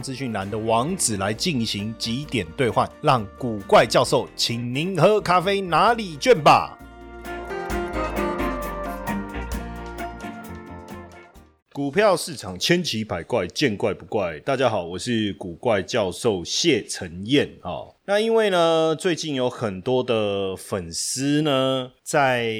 资讯栏的网址来进行几点兑换，让古怪教授请您喝咖啡拿礼券吧。股票市场千奇百怪，见怪不怪。大家好，我是古怪教授谢承彦啊。那因为呢，最近有很多的粉丝呢，在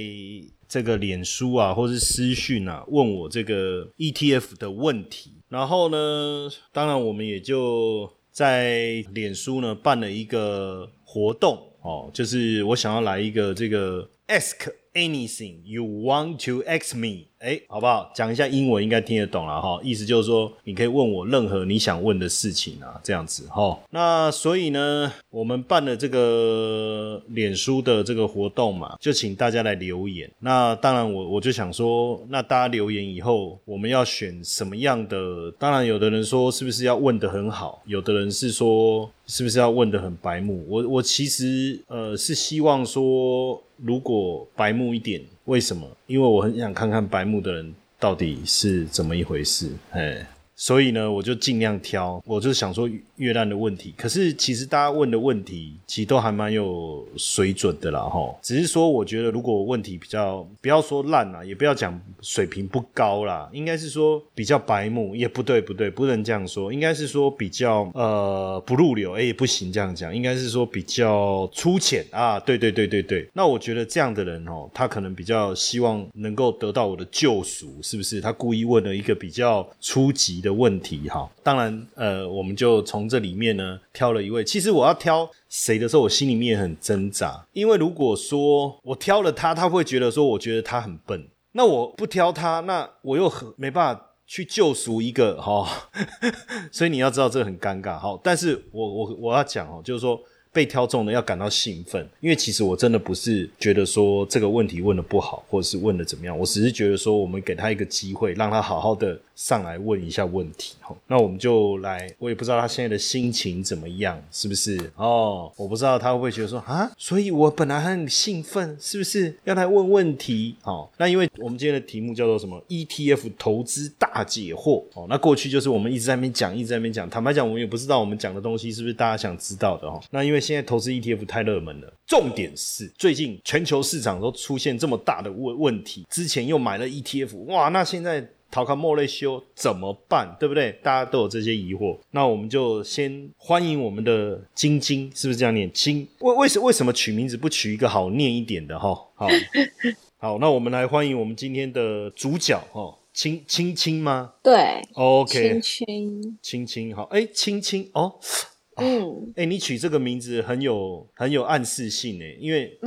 这个脸书啊，或是私讯啊，问我这个 ETF 的问题。然后呢，当然我们也就在脸书呢办了一个活动哦，就是我想要来一个这个 Ask Anything You Want to Ask Me。哎，好不好？讲一下英文应该听得懂了哈。意思就是说，你可以问我任何你想问的事情啊，这样子哈。那所以呢，我们办了这个脸书的这个活动嘛，就请大家来留言。那当然，我我就想说，那大家留言以后，我们要选什么样的？当然，有的人说是不是要问的很好，有的人是说是不是要问的很白目。我我其实呃是希望说，如果白目一点。为什么？因为我很想看看白目的人到底是怎么一回事，哎。所以呢，我就尽量挑，我就想说越烂的问题。可是其实大家问的问题，其实都还蛮有水准的啦，哈。只是说，我觉得如果问题比较，不要说烂啦，也不要讲水平不高啦，应该是说比较白目，也不对，不对，不能这样说，应该是说比较呃不入流，哎，不行这样讲，应该是说比较粗浅啊。对对对对对。那我觉得这样的人哦，他可能比较希望能够得到我的救赎，是不是？他故意问了一个比较初级的。问题哈，当然，呃，我们就从这里面呢挑了一位。其实我要挑谁的时候，我心里面很挣扎，因为如果说我挑了他，他会觉得说，我觉得他很笨。那我不挑他，那我又很没办法去救赎一个哈。所以你要知道这个很尴尬哈。但是我我我要讲哦，就是说。被挑中的要感到兴奋，因为其实我真的不是觉得说这个问题问的不好，或者是问的怎么样，我只是觉得说我们给他一个机会，让他好好的上来问一下问题。吼，那我们就来，我也不知道他现在的心情怎么样，是不是？哦，我不知道他会不会觉得说啊，所以我本来很兴奋，是不是要来问问题？好，那因为我们今天的题目叫做什么？ETF 投资大解惑。哦，那过去就是我们一直在那边讲，一直在那边讲。坦白讲，我们也不知道我们讲的东西是不是大家想知道的哦。那因为现在投资 ETF 太热门了，重点是最近全球市场都出现这么大的问问题，之前又买了 ETF，哇，那现在逃开莫雷修怎么办？对不对？大家都有这些疑惑，那我们就先欢迎我们的晶晶，是不是这样念？晶为为什为什么取名字不取一个好念一点的哈？好，好，那我们来欢迎我们今天的主角哈，青青青吗？对，OK，青青青青好，哎，青青哦。嗯，哎，你取这个名字很有很有暗示性诶，因为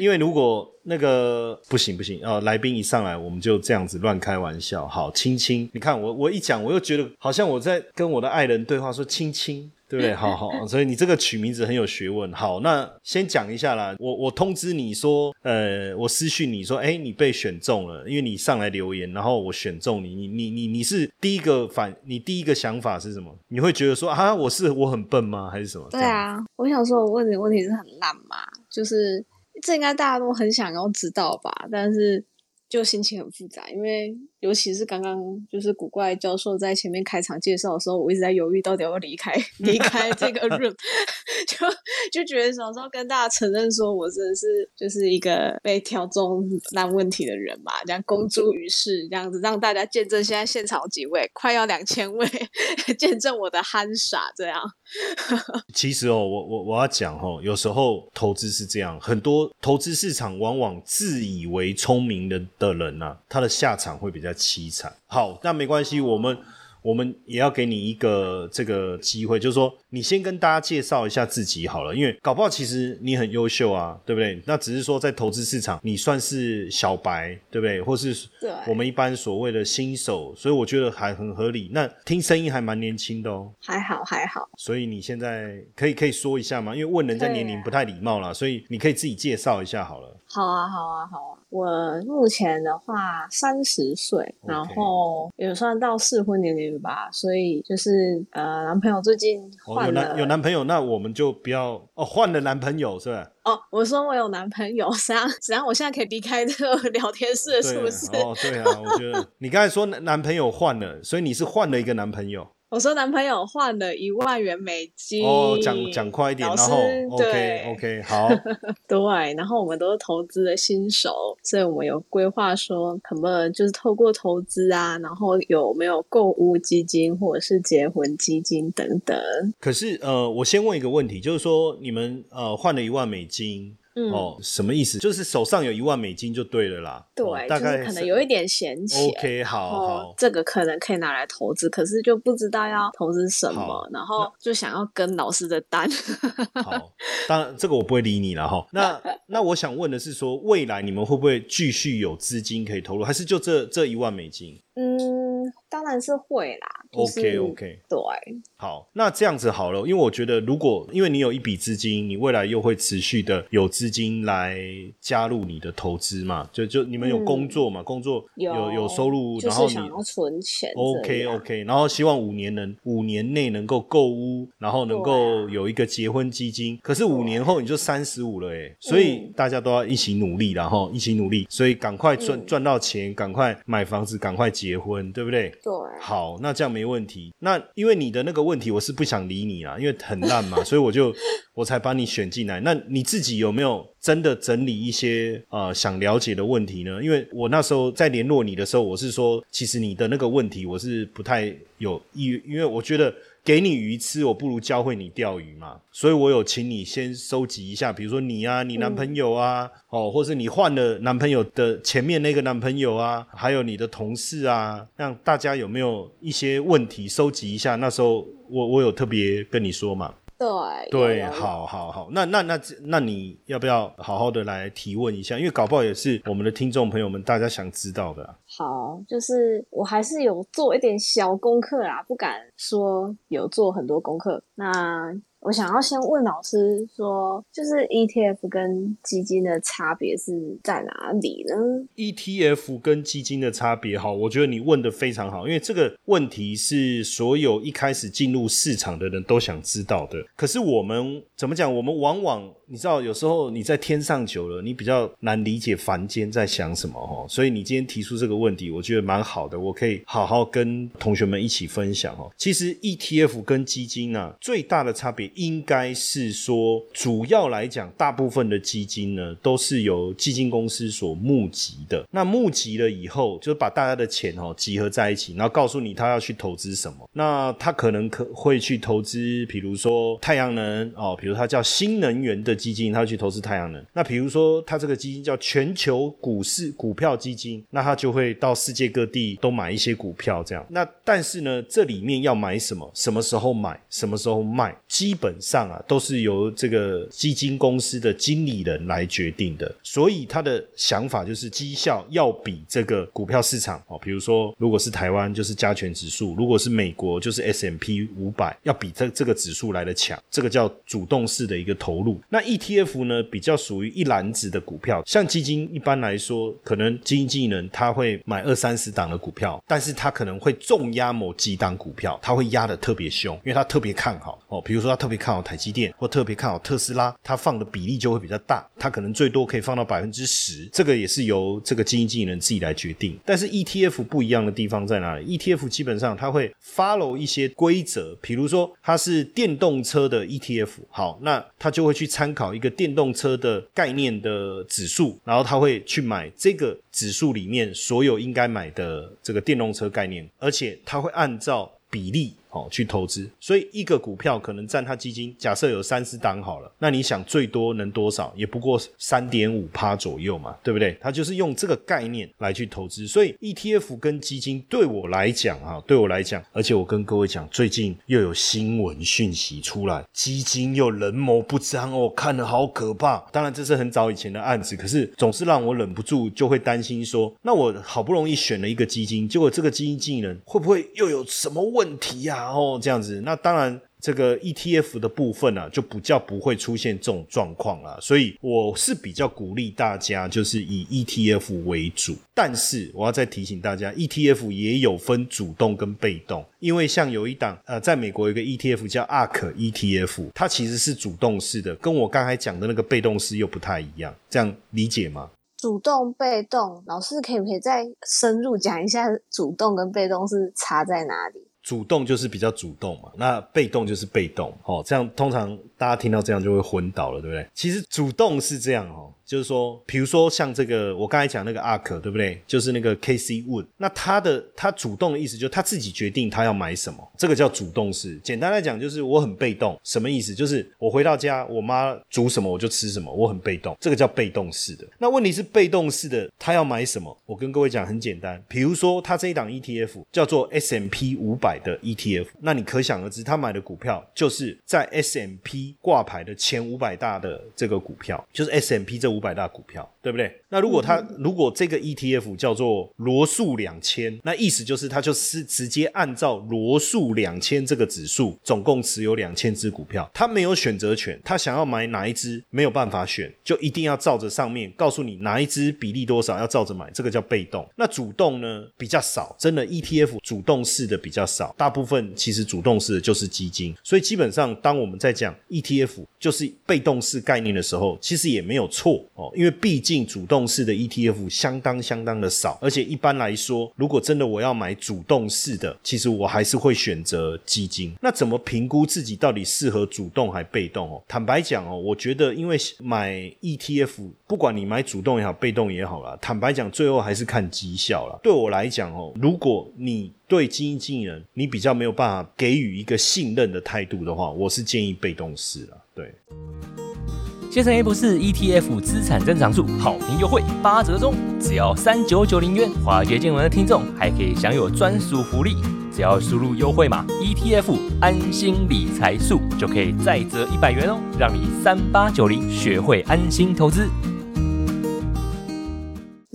因为如果那个不行不行哦，来宾一上来我们就这样子乱开玩笑，好，亲亲，你看我我一讲我又觉得好像我在跟我的爱人对话，说亲亲。对不对？好好，所以你这个取名字很有学问。好，那先讲一下啦。我我通知你说，呃，我私讯你说，哎，你被选中了，因为你上来留言，然后我选中你。你你你你是第一个反，你第一个想法是什么？你会觉得说啊，我是我很笨吗？还是什么？对啊，我想说，我问你的问题是很烂嘛？就是这应该大家都很想要知道吧？但是就心情很复杂，因为。尤其是刚刚就是古怪教授在前面开场介绍的时候，我一直在犹豫到底要不要离开离开这个 room，就就觉得想说跟大家承认说我真的是就是一个被挑中烂问题的人嘛，这样公诸于世，这样子让大家见证现在现场几位快要两千位 见证我的憨傻，这样。其实哦，我我我要讲哦，有时候投资是这样，很多投资市场往往自以为聪明的的人呐，他的下场会比较。凄惨，好，那没关系，我们我们也要给你一个这个机会，就是说你先跟大家介绍一下自己好了，因为搞不好其实你很优秀啊，对不对？那只是说在投资市场你算是小白，对不对？或是我们一般所谓的新手，所以我觉得还很合理。那听声音还蛮年轻的哦，还好还好。所以你现在可以可以说一下吗？因为问人家年龄不太礼貌啦，所以你可以自己介绍一下好了。好啊，好啊，好啊！我目前的话三十岁，然后也算到适婚年龄吧，所以就是呃，男朋友最近哦，有换了、男有男朋友，那我们就不要哦，换了男朋友是吧？哦，我说我有男朋友，实际上实际上我现在可以离开这个聊天室了，是不是？哦，对啊，我觉得你刚才说男男朋友换了，所以你是换了一个男朋友我说男朋友换了一万元美金。哦，讲讲快一点，然后 OK 对 OK 好，对，然后我们都是投资的新手，所以我们有规划说，可不可以就是透过投资啊，然后有没有购物基金或者是结婚基金等等。可是呃，我先问一个问题，就是说你们呃换了一万美金。嗯，哦，什么意思？就是手上有一万美金就对了啦。对，哦大概就是可能有一点闲钱。OK，好好。这个可能可以拿来投资，可是就不知道要投资什好么，然后就想要跟老师的单。好，当然这个我不会理你了哈。那 那我想问的是说，未来你们会不会继续有资金可以投入，还是就这这一万美金嗯，当然是会啦。就是、？OK OK，对，好，那这样子好了，因为我觉得如果因为你有一笔资金，你未来又会持续的有资金来加入你的投资嘛，就就你们有工作嘛，工作有有有收入，然后想要存钱。OK OK，然后希望五年能五年内能够购屋，然后能够有一个结婚基金。可是五年后你就三十五了哎，所以大家都要一起努力，然后一起努力，所以赶快赚赚到钱，赶快买房子，赶快结婚，对不对？对，好，那这样没问题。那因为你的那个问题，我是不想理你啦，因为很烂嘛，所以我就我才把你选进来。那你自己有没有真的整理一些呃想了解的问题呢？因为我那时候在联络你的时候，我是说，其实你的那个问题我是不太有意，因为我觉得。给你鱼吃，我不如教会你钓鱼嘛。所以我有请你先收集一下，比如说你啊，你男朋友啊，哦，或是你换了男朋友的前面那个男朋友啊，还有你的同事啊，让大家有没有一些问题收集一下。那时候我我有特别跟你说嘛，对对，好好好，那那那那你要不要好好的来提问一下？因为搞不好也是我们的听众朋友们大家想知道的啊、好，就是我还是有做一点小功课啦，不敢说有做很多功课。那我想要先问老师说，就是 ETF 跟基金的差别是在哪里呢？ETF 跟基金的差别，好，我觉得你问的非常好，因为这个问题是所有一开始进入市场的人都想知道的。可是我们怎么讲？我们往往你知道，有时候你在天上久了，你比较难理解凡间在想什么哦。所以你今天提出这个问题，我觉得蛮好的，我可以好好跟同学们一起分享哦。其实 ETF 跟基金啊，最大的差别应该是说，主要来讲，大部分的基金呢都是由基金公司所募集的。那募集了以后，就是把大家的钱哦集合在一起，然后告诉你他要去投资什么。那他可能可会去投资，比如说太阳能哦，比如他叫新能源的基金，他去投资太阳能。那比如说他这个基金叫全球股市股票基金，那他就会到世界各地都买一些股票这样。那但是呢，这里面要买什么，什么时候买，什么时候卖，基本上啊都是由这个基金公司的经理人来决定的。所以他的想法就是绩效要比这个股票市场哦，比如说如果是台湾就是加权指数，如果是美国就是 S M P 五百，要比这这个指数来的强，这个叫主动式的一个投入。那 ETF 呢，比较属于一篮子的股票，像基金一般来说，可能基金经理人他会买二三十档的股票，但是他可能会重压某几档股票，他会压的特别凶，因为他特别看好哦，比如说他特别看好台积电，或特别看好特斯拉，他放的比例就会比较大，他可能最多可以放到百分之十，这个也是由这个基金经理人自己来决定。但是 ETF 不一样的地方在哪里？ETF 基本上它会 follow 一些规则，比如说它是电动车的 ETF，好，那他就会去参考一个电动车的概念的指数，然后他会去买这个指数里面所有应该买的这个电动车概念，而且他会按照比例。哦去投资。所以一个股票可能占它基金，假设有三十档好了，那你想最多能多少？也不过三点五趴左右嘛，对不对？它就是用这个概念来去投资。所以 ETF 跟基金对我来讲啊，对我来讲，而且我跟各位讲，最近又有新闻讯息出来，基金又人谋不臧哦，看了好可怕。当然这是很早以前的案子，可是总是让我忍不住就会担心说，那我好不容易选了一个基金，结果这个基金经理人会不会又有什么问题呀？然后，这样子，那当然。这个 ETF 的部分啊，就不叫不会出现这种状况啦。所以我是比较鼓励大家，就是以 ETF 为主。但是我要再提醒大家，ETF 也有分主动跟被动，因为像有一档呃，在美国有一个 ETF 叫 ARK ETF，它其实是主动式的，跟我刚才讲的那个被动式又不太一样，这样理解吗？主动、被动，老师可以不可以再深入讲一下，主动跟被动是差在哪里？主动就是比较主动嘛，那被动就是被动，哦，这样通常大家听到这样就会昏倒了，对不对？其实主动是这样哦。就是说，比如说像这个，我刚才讲那个阿可，对不对？就是那个 K C Wood，那他的他主动的意思就是他自己决定他要买什么，这个叫主动式。简单来讲，就是我很被动，什么意思？就是我回到家，我妈煮什么我就吃什么，我很被动，这个叫被动式的。那问题是被动式的，他要买什么？我跟各位讲很简单，比如说他这一档 ETF 叫做 S M P 五百的 ETF，那你可想而知，他买的股票就是在 S M P 挂牌的前五百大的这个股票，就是 S M P 这。五百大股票，对不对？那如果它如果这个 ETF 叫做罗素两千，那意思就是它就是直接按照罗素两千这个指数，总共持有两千只股票，它没有选择权，它想要买哪一只没有办法选，就一定要照着上面告诉你哪一只比例多少，要照着买，这个叫被动。那主动呢比较少，真的 ETF 主动式的比较少，大部分其实主动式的就是基金，所以基本上当我们在讲 ETF 就是被动式概念的时候，其实也没有错。哦，因为毕竟主动式的 ETF 相当相当的少，而且一般来说，如果真的我要买主动式的，其实我还是会选择基金。那怎么评估自己到底适合主动还被动？哦，坦白讲哦，我觉得因为买 ETF，不管你买主动也好，被动也好啦，坦白讲，最后还是看绩效了。对我来讲哦，如果你对基金经理人你比较没有办法给予一个信任的态度的话，我是建议被动式了。对。谢成 A 不是 ETF 资产增长数好评优惠八折中，只要三九九零元。华杰见闻的听众还可以享有专属福利，只要输入优惠码 ETF 安心理财数，就可以再折一百元哦，让你三八九零学会安心投资。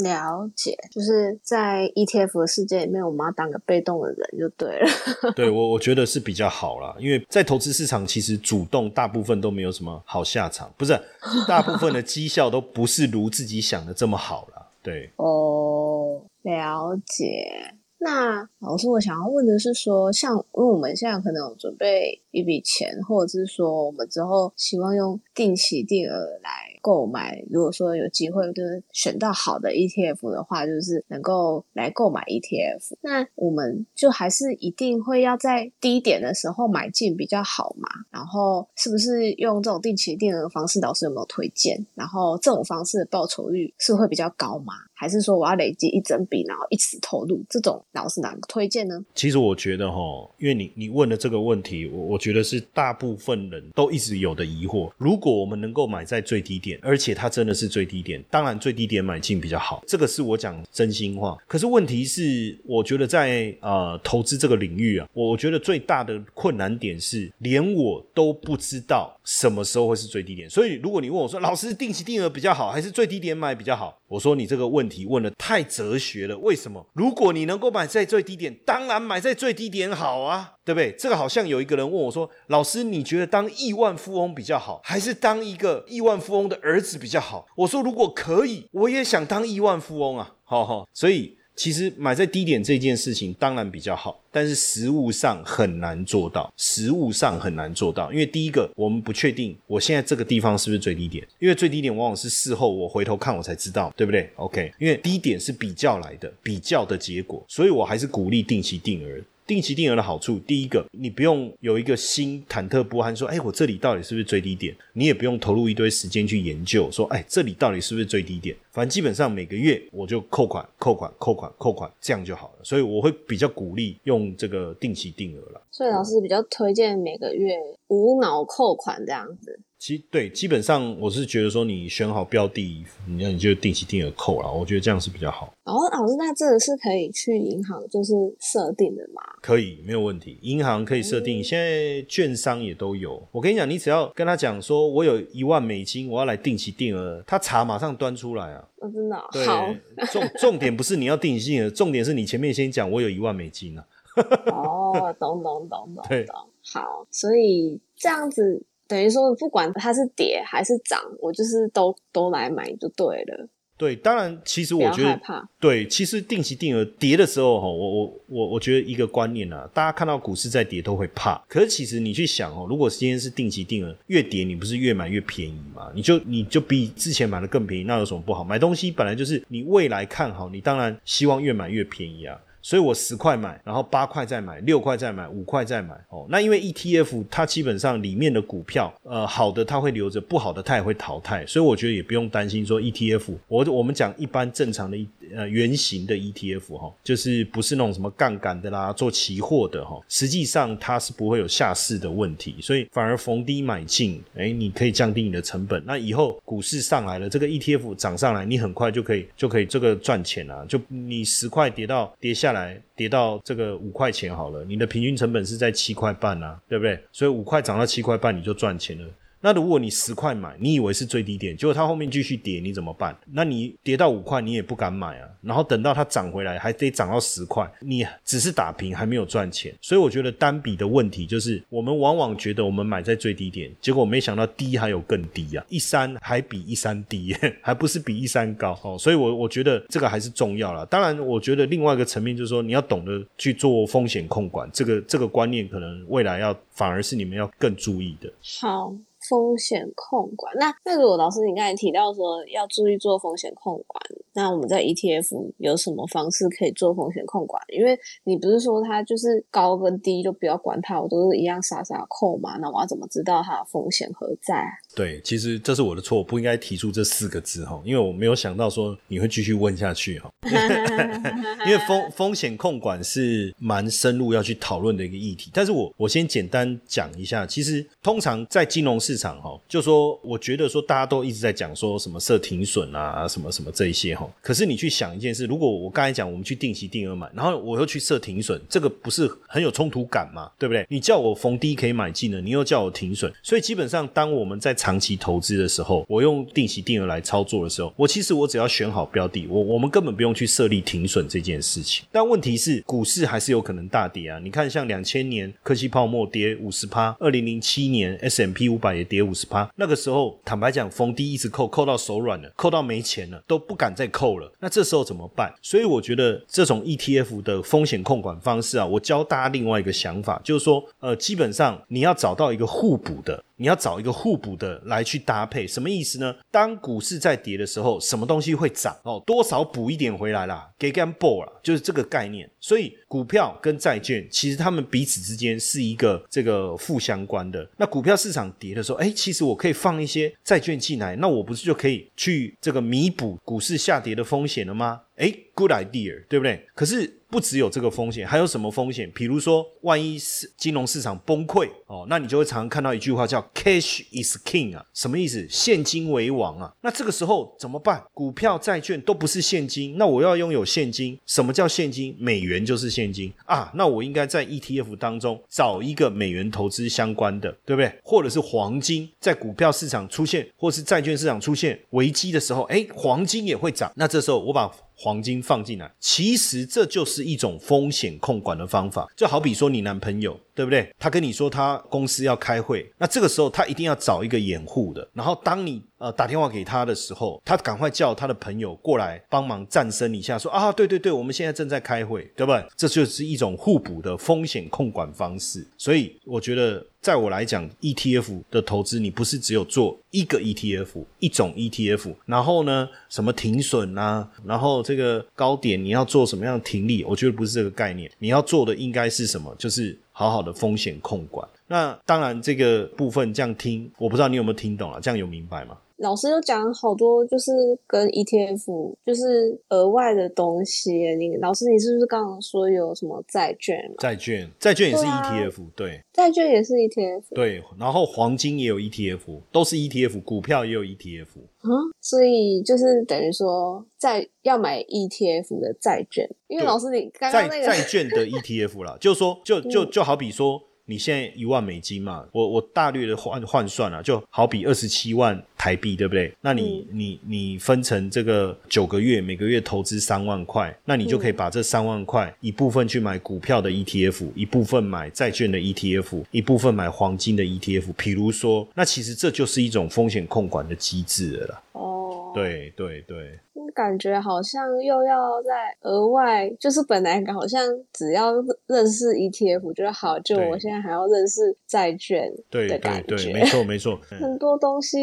了解，就是在 ETF 的世界里面，我们要当个被动的人就对了。对我，我觉得是比较好啦，因为在投资市场，其实主动大部分都没有什么好下场，不是大部分的绩效都不是如自己想的这么好了。对，哦，了解。那老师，我想要问的是说，像因为我们现在可能有准备一笔钱，或者是说我们之后希望用定期定额来。购买，如果说有机会就是选到好的 ETF 的话，就是能够来购买 ETF。那我们就还是一定会要在低点的时候买进比较好嘛？然后是不是用这种定期定额的方式？老师有没有推荐？然后这种方式的报酬率是会比较高吗？还是说我要累积一整笔，然后一次投入？这种老师哪个推荐呢？其实我觉得哈，因为你你问的这个问题，我我觉得是大部分人都一直有的疑惑。如果我们能够买在最低点。而且它真的是最低点，当然最低点买进比较好，这个是我讲真心话。可是问题是，我觉得在呃投资这个领域啊，我觉得最大的困难点是，连我都不知道什么时候会是最低点。所以如果你问我说，老师定期定额比较好，还是最低点买比较好？我说你这个问题问的太哲学了。为什么？如果你能够买在最低点，当然买在最低点好啊。对不对？这个好像有一个人问我说：“老师，你觉得当亿万富翁比较好，还是当一个亿万富翁的儿子比较好？”我说：“如果可以，我也想当亿万富翁啊！”好好，所以其实买在低点这件事情当然比较好，但是实物上很难做到，实物上很难做到，因为第一个我们不确定我现在这个地方是不是最低点，因为最低点往往是事后我回头看我才知道，对不对？OK，因为低点是比较来的，比较的结果，所以我还是鼓励定期定额。定期定额的好处，第一个，你不用有一个心忐忑不安，说，哎，我这里到底是不是最低点？你也不用投入一堆时间去研究，说，哎，这里到底是不是最低点？反正基本上每个月我就扣款、扣款、扣款、扣款，这样就好了。所以我会比较鼓励用这个定期定额了。所以老师比较推荐每个月无脑扣款这样子。其对，基本上我是觉得说，你选好标的，那你就定期定额扣了。我觉得这样是比较好。哦，老师，那这个是可以去银行就是设定的吗？可以，没有问题。银行可以设定，现在券商也都有。我跟你讲，你只要跟他讲说，我有一万美金，我要来定期定额，他茶马上端出来啊。哦，真的对好。重重点不是你要定期定额，重点是你前面先讲我有一万美金啊。哦，懂懂懂懂懂。好，所以这样子等于说，不管它是跌还是涨，我就是都都来买就对了，对，当然，其实我觉得，怕。对，其实定期定额跌的时候，哈，我我我我觉得一个观念啊，大家看到股市在跌都会怕，可是其实你去想哦，如果今天是定期定额，越跌你不是越买越便宜嘛？你就你就比之前买的更便宜，那有什么不好？买东西本来就是你未来看好，你当然希望越买越便宜啊。所以我十块买，然后八块再买，六块再买，五块再买。哦，那因为 ETF 它基本上里面的股票，呃，好的它会留着，不好的它也会淘汰，所以我觉得也不用担心说 ETF。我我们讲一般正常的呃圆形的 ETF 哈、就是不是那种什么杠杆的啦，做期货的哈、实际上它是不会有下市的问题，所以反而逢低买进，哎，你可以降低你的成本。那以后股市上来了，这个 ETF 涨上来，你很快就可以就可以这个赚钱啊！就你十块跌到跌下来，跌到这个五块钱好了，你的平均成本是在七块半啊，对不对？所以五块涨到七块半，你就赚钱了。那如果你十块买，你以为是最低点，结果它后面继续跌，你怎么办？那你跌到五块，你也不敢买啊。然后等到它涨回来，还得涨到十块，你只是打平，还没有赚钱。所以我觉得单笔的问题就是，我们往往觉得我们买在最低点，结果没想到低还有更低啊，一三还比一三低，还不是比一三高哦。所以我我觉得这个还是重要了。当然，我觉得另外一个层面就是说，你要懂得去做风险控管，这个这个观念可能未来要反而是你们要更注意的。好，风险控管。那那如果老师你刚才提到说要注意做风险控管，那我们在 ETF 有什么方式可以做风险控管？因为你不是说它就是高跟低就不要管它，我都是一样傻傻扣嘛，那我要怎么知道它的风险何在啊？对，其实这是我的错，我不应该提出这四个字哈，因为我没有想到说你会继续问下去哈。因为风风险控管是蛮深入要去讨论的一个议题，但是我我先简单讲一下，其实通常在金融市场场哈，就说我觉得说大家都一直在讲说什么设停损啊，什么什么这一些哈，可是你去想一件事，如果我刚才讲我们去定期定额买，然后我又去设停损，这个不是很有冲突感吗，对不对？你叫我逢低可以买进呢，你又叫我停损，所以基本上当我们在长期投资的时候，我用定期定额来操作的时候，我其实我只要选好标的，我我们根本不用去设立停损这件事情。但问题是，股市还是有可能大跌啊！你看，像两千年科技泡沫跌五十趴，二零零七年 S M P 五百也跌五十趴。那个时候，坦白讲，封低一直扣，扣到手软了，扣到没钱了，都不敢再扣了。那这时候怎么办？所以我觉得这种 E T F 的风险控管方式啊，我教大家另外一个想法，就是说，呃，基本上你要找到一个互补的。你要找一个互补的来去搭配，什么意思呢？当股市在跌的时候，什么东西会涨哦？多少补一点回来啦，给干 ball 啦，就是这个概念。所以股票跟债券其实它们彼此之间是一个这个负相关的。那股票市场跌的时候，哎，其实我可以放一些债券进来，那我不是就可以去这个弥补股市下跌的风险了吗？哎，good idea，对不对？可是不只有这个风险，还有什么风险？比如说，万一是金融市场崩溃哦，那你就会常常看到一句话叫 “cash is king” 啊，什么意思？现金为王啊。那这个时候怎么办？股票、债券都不是现金，那我要拥有现金。什么叫现金？美元就是现金啊。那我应该在 ETF 当中找一个美元投资相关的，对不对？或者是黄金，在股票市场出现，或是债券市场出现危机的时候，哎，黄金也会涨。那这时候我把黄金放进来，其实这就是一种风险控管的方法。就好比说你男朋友，对不对？他跟你说他公司要开会，那这个时候他一定要找一个掩护的。然后当你呃打电话给他的时候，他赶快叫他的朋友过来帮忙站身一下，说啊，对对对，我们现在正在开会，对不对？这就是一种互补的风险控管方式。所以我觉得在我来讲，ETF 的投资你不是只有做一个 ETF 一种 ETF，然后呢什么停损啊，然后这个高点你要做什么样的停利，我觉得不是这个概念。你要做的应该是什么？就是好好的风险控管。那当然这个部分这样听，我不知道你有没有听懂啊，这样有明白吗？老师又讲好多，就是跟 ETF 就是额外的东西。你老师，你是不是刚刚说有什么债券？债券，债券也是对啊 ETF，对债券也是 ETF 对，然后黄金也有 ETF，都是 ETF，股票也有 ETF。啊，所以就是等于说在要买 ETF 的债券，因为老师你刚债刚那个债券的 ETF 啦，就是说，就就 就好比说，你现在一万美金嘛，我我大略的换换算啊，就好比二十七万台币，对不对？那你、你你分成这个九个月，每个月投资三万块，那你就可以把这三万块一部分去买股票的 ETF，一部分买债券的 ETF，一部分买黄金的 ETF。比如说，那其实这就是一种风险控管的机制了啦。哦，对对对。感觉好像又要再额外，就是本来好像只要认识 ETF 就好，就我现在还要认识债券对对的感对，觉，没错没错。嗯很多东西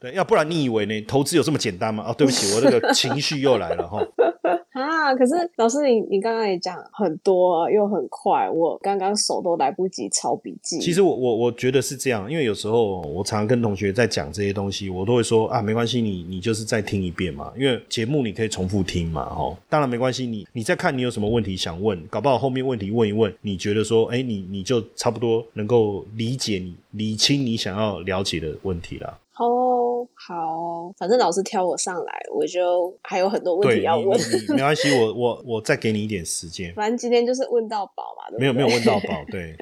对，要不然你以为呢？投资有这么简单吗？哦，对不起，我这个情绪又来了哈。啊。可是老师你你刚刚也讲很多又很快，我刚刚手都来不及抄笔记。其实我我我觉得是这样，因为有时候我常常跟同学在讲这些东西，我都会说啊，没关系，你你就是再听一遍嘛，因为节目你可以重复听嘛，哦，当然没关系，你你再看你有什么问题想问，搞不好后面问题问一问，你觉得说，哎，你你就差不多能够理解你理清你想要了解的问题了。哦，好，反正老师挑我上来，我就还有很多问题要问。没关系，我我我再给你一点时间。反正今天就是问到宝嘛，对对没有没有问到宝，对，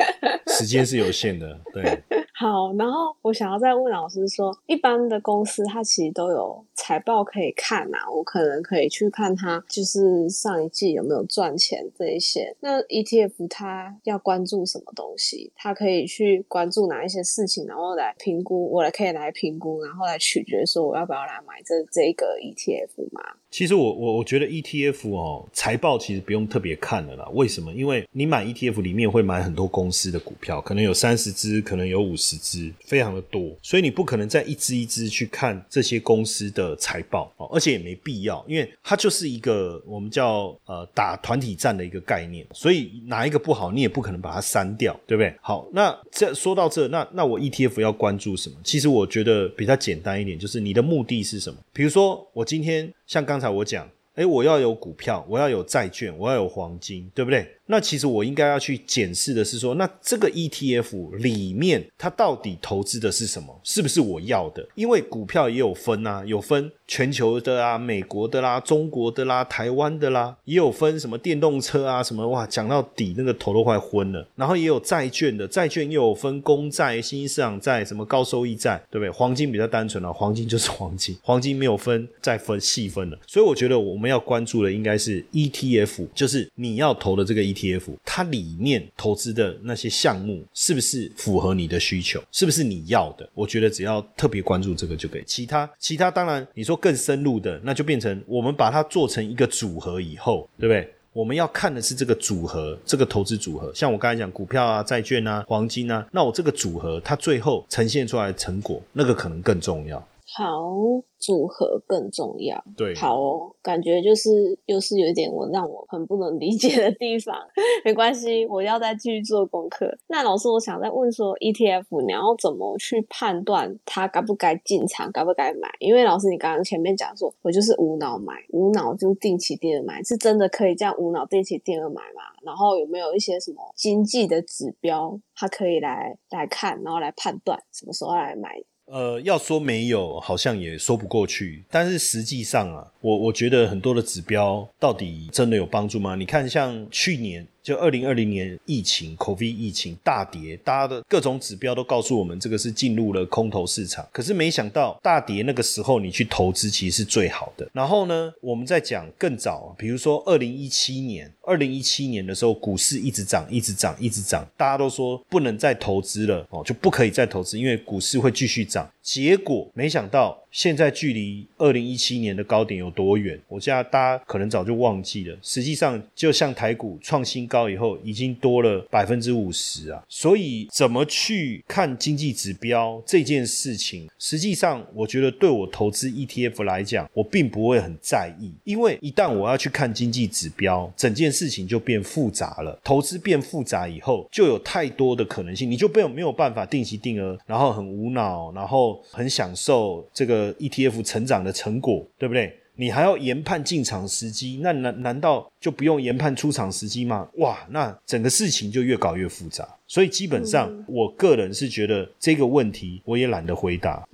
时间是有限的，对。好，然后我想要再问老师说，一般的公司它其实都有财报可以看啊，我可能可以去看它就是上一季有没有赚钱这一些。那 ETF 它要关注什么东西？它可以去关注哪一些事情，然后来评估，我来可以来评估，然后来取决说我要不要来买这这一个 ETF 嘛？其实我我我觉得 ETF 哦，财报其实不用特别看了啦。为什么？因为你买 ETF 里面会买很多公司的股票，可能有三十只，可能有五十只，非常的多，所以你不可能再一只一只去看这些公司的财报哦，而且也没必要，因为它就是一个我们叫呃打团体战的一个概念，所以哪一个不好，你也不可能把它删掉，对不对？好，那这说到这，那那我 ETF 要关注什么？其实我觉得比较简单一点，就是你的目的是什么？比如说我今天像刚才我讲。诶，我要有股票，我要有债券，我要有黄金，对不对？那其实我应该要去检视的是说，那这个 ETF 里面它到底投资的是什么？是不是我要的？因为股票也有分啊，有分全球的啊、美国的啦、中国的啦、台湾的啦，也有分什么电动车啊什么哇，讲到底那个头都快昏了。然后也有债券的，债券又有分公债、新兴市场债、什么高收益债，对不对？黄金比较单纯啊，黄金就是 黄金，黄金没有分再分细分了。所以我觉得我们要关注的应该是 ETF，就是你要投的这个 ETF，T F，它里面投资的那些项目是不是符合你的需求，是不是你要的？我觉得只要特别关注这个就可以。其他其他当然你说更深入的，那就变成我们把它做成一个组合以后，对不对？我们要看的是这个组合，这个投资组合。像我刚才讲股票啊、债券啊、黄金啊，那我这个组合它最后呈现出来的成果，那个可能更重要。好，组合更重要。对好哦，感觉就是又是有一点我让我很不能理解的地方。没关系，我要再继续做功课。那老师，我想再问说，ETF 你要怎么去判断它该不该进场，该不该买？因为老师你刚刚前面讲说，我就是无脑买，无脑就定期定额买，是真的可以这样无脑定期定额买吗？然后有没有一些什么经济的指标，它可以来来看，然后来判断什么时候来买？呃，要说没有，好像也说不过去。但是实际上啊，我我觉得很多的指标到底真的有帮助吗？你看，像去年就二零二零年疫情，COVID 疫情大跌，大家的各种指标都告诉我们这个是进入了空头市场。可是没想到大跌那个时候你去投资其实是最好的。然后呢，我们在讲更早，比如说二零一七年，二零一七年的时候股市一直涨，一直涨，一直涨，大家都说不能再投资了哦，就不可以再投资，因为股市会继续涨。结果没想到现在距离二零一七年的高点有多远？我现在大家可能早就忘记了。实际上，就像台股创新高以后，已经多了百分之五十啊。所以，怎么去看经济指标这件事情，实际上我觉得对我投资 ETF 来讲，我并不会很在意，因为一旦我要去看经济指标，整件事情就变复杂了。投资变复杂以后，就有太多的可能性，你就没有没有办法定期定额，然后很无脑，然后很享受这个 ETF 成长的成果，对不对？你还要研判进场时机，那难难道就不用研判出场时机吗？哇，那整个事情就越搞越复杂。所以基本上，我个人是觉得这个问题我也懒得回答。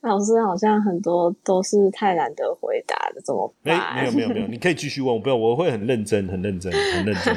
老师好像很多都是太懒得回答了，怎么办？哎，没有没有没有，你可以继续问我，不要，我会很认真，很认真，很认真。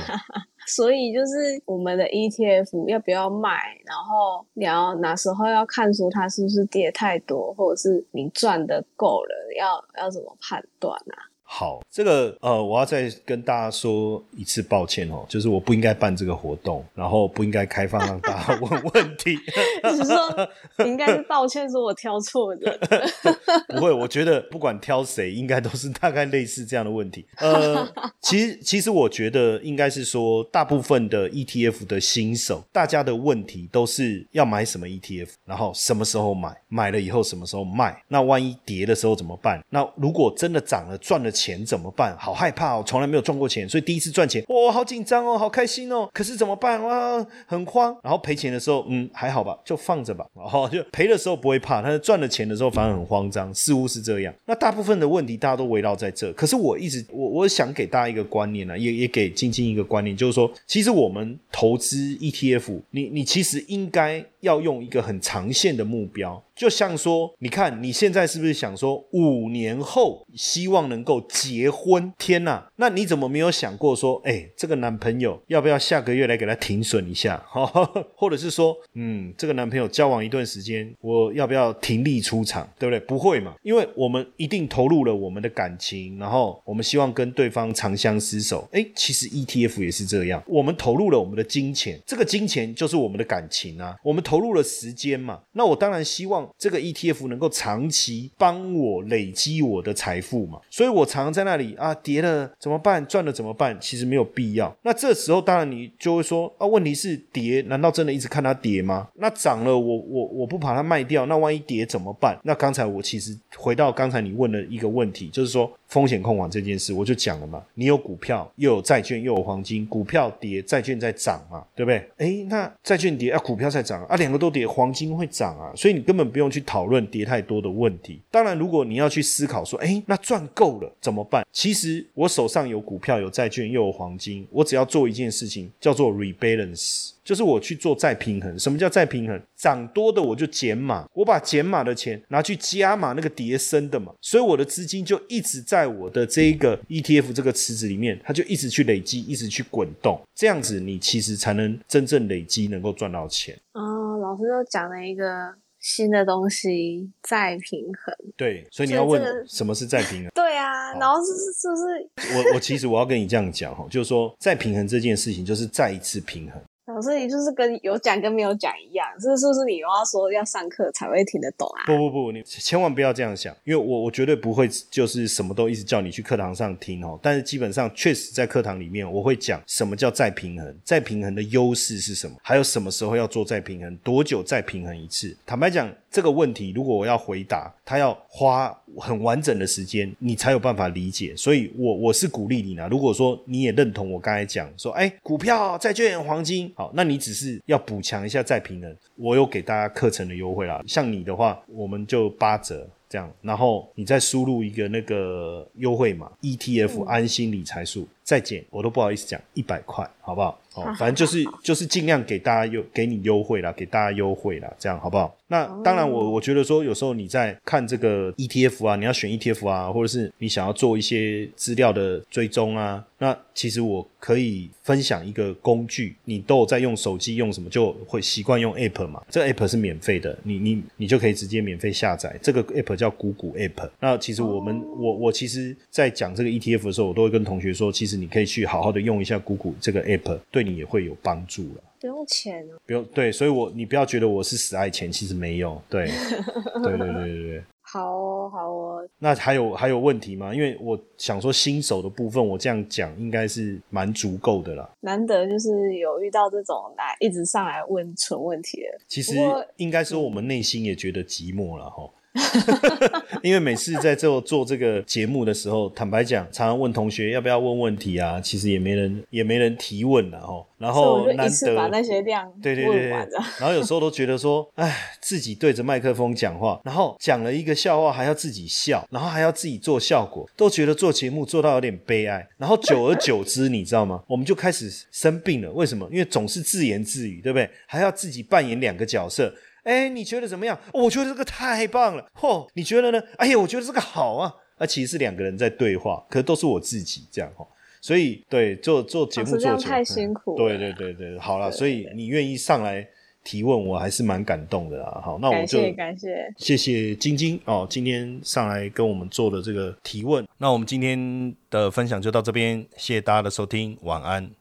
所以就是我们的 ETF 要不要卖，然后你要哪时候要看出它是不是跌太多，或者是你赚的够了，要要怎么判断啊？好，这个呃，我要再跟大家说一次抱歉哦，就是我不应该办这个活动，然后不应该开放让大家问问题。你是说你应该是抱歉，说我挑错的？不会，我觉得不管挑谁，应该都是大概类似这样的问题。呃，其实其实我觉得应该是说，大部分的 ETF 的新手，大家的问题都是要买什么 ETF，然后什么时候买，买了以后什么时候卖，那万一跌的时候怎么办？那如果真的涨了，赚了钱。钱怎么办？好害怕哦，从来没有赚过钱，所以第一次赚钱，哇，好紧张哦，好开心哦。可是怎么办？哇，很慌。然后赔钱的时候，嗯，还好吧，就放着吧。然后就赔的时候不会怕，但是赚了钱的时候反而很慌张，似乎是这样。那大部分的问题大家都围绕在这。可是我一直，我我想给大家一个观念呢，也也给晶晶一个观念，就是说，其实我们投资 ETF，你你其实应该要用一个很长线的目标。就像说，你看你现在是不是想说五年后希望能够结婚？天哪，那你怎么没有想过说，哎，这个男朋友要不要下个月来给他停损一下？哈 或者是说，嗯，这个男朋友交往一段时间，我要不要停利出场？对不对？不会嘛，因为我们一定投入了我们的感情，然后我们希望跟对方长相厮守。哎，其实 ETF 也是这样，我们投入了我们的金钱，这个金钱就是我们的感情啊，我们投入了时间嘛，那我当然希望。这个 ETF 能够长期帮我累积我的财富嘛？所以我常在那里啊，跌了怎么办？赚了怎么办？其实没有必要。那这时候当然你就会说啊，问题是跌，难道真的一直看它跌吗？那涨了，我我我不把它卖掉，那万一跌怎么办？那刚才我其实回到刚才你问的一个问题，就是说。风险控管这件事，我就讲了嘛。你有股票，又有债券，又有黄金，股票跌，债券在涨嘛，对不对？诶，那债券跌啊，股票在涨啊，两个都跌，黄金会涨啊，所以你根本不用去讨论跌太多的问题。当然，如果你要去思考说，诶，那赚够了怎么办？其实我手上有股票，有债券，又有黄金，我只要做一件事情，叫做 rebalance。就是我去做再平衡。什么叫再平衡？涨多的我就减码，我把减码的钱拿去加码那个叠升的嘛，所以我的资金就一直在我的这一个 ETF 这个池子里面，它就一直去累积，一直去滚动，这样子你其实才能真正累积，能够赚到钱。哦，老师又讲了一个新的东西，再平衡。对，所以你要问什么是再平衡？对啊，然后是是不是？我我其实我要跟你这样讲哈，就是说再平衡这件事情，就是再一次平衡。老师，你就是跟有讲跟没有讲一样，是是不是？你又要说要上课才会听得懂啊？不不不，你千万不要这样想，因为我我绝对不会就是什么都一直叫你去课堂上听哦。但是基本上确实在课堂里面，我会讲什么叫再平衡，再平衡的优势是什么，还有什么时候要做再平衡，多久再平衡一次。坦白讲。这个问题，如果我要回答，他要花很完整的时间，你才有办法理解。所以，我我是鼓励你呢。如果说你也认同我刚才讲说，哎，股票、债券、黄金，好，那你只是要补强一下再平衡。我有给大家课程的优惠啦。像你的话，我们就八折这样，然后你再输入一个那个优惠码 ETF 安心理财数，再减，我都不好意思讲一百块，好不好？哦，反正就是就是尽量给大家优给你优惠啦，给大家优惠啦，这样好不好？那当然，我我觉得说有时候你在看这个 ETF 啊，你要选 ETF 啊，或者是你想要做一些资料的追踪啊，那其实我可以分享一个工具，你都有在用手机用什么，就会习惯用 App 嘛。这个 App 是免费的，你你你就可以直接免费下载。这个 App 叫股股 App。那其实我们我我其实在讲这个 ETF 的时候，我都会跟同学说，其实你可以去好好的用一下谷谷这个 app，对你也会有帮助了。不用钱哦。不用对，所以我你不要觉得我是死爱钱，其实没有。对，对对对对对。好哦，好哦。那还有还有问题吗？因为我想说新手的部分，我这样讲应该是蛮足够的啦。难得就是有遇到这种来一直上来问蠢问题的。其实应该说我们内心也觉得寂寞了哈。因为每次在做做这个节目的时候，坦白讲，常常问同学要不要问问题啊，其实也没人也没人提问了哈。然后难得把那些量对对对，然后有时候都觉得说，哎，自己对着麦克风讲话，然后讲了一个笑话还要自己笑，然后还要自己做效果，都觉得做节目做到有点悲哀。然后久而久之，你知道吗？我们就开始生病了。为什么？因为总是自言自语，对不对？还要自己扮演两个角色。哎，你觉得怎么样？我觉得这个太棒了。嚯，你觉得呢？哎呀，我觉得这个好啊。啊，其实是两个人在对话，可是都是我自己这样哈。所以，对做做节目做太辛苦。对对对对，好了，所以你愿意上来提问，我还是蛮感动的啦。好，那我就感谢谢谢晶晶哦，今天上来跟我们做的这个提问。那我们今天的分享就到这边，谢谢大家的收听，晚安。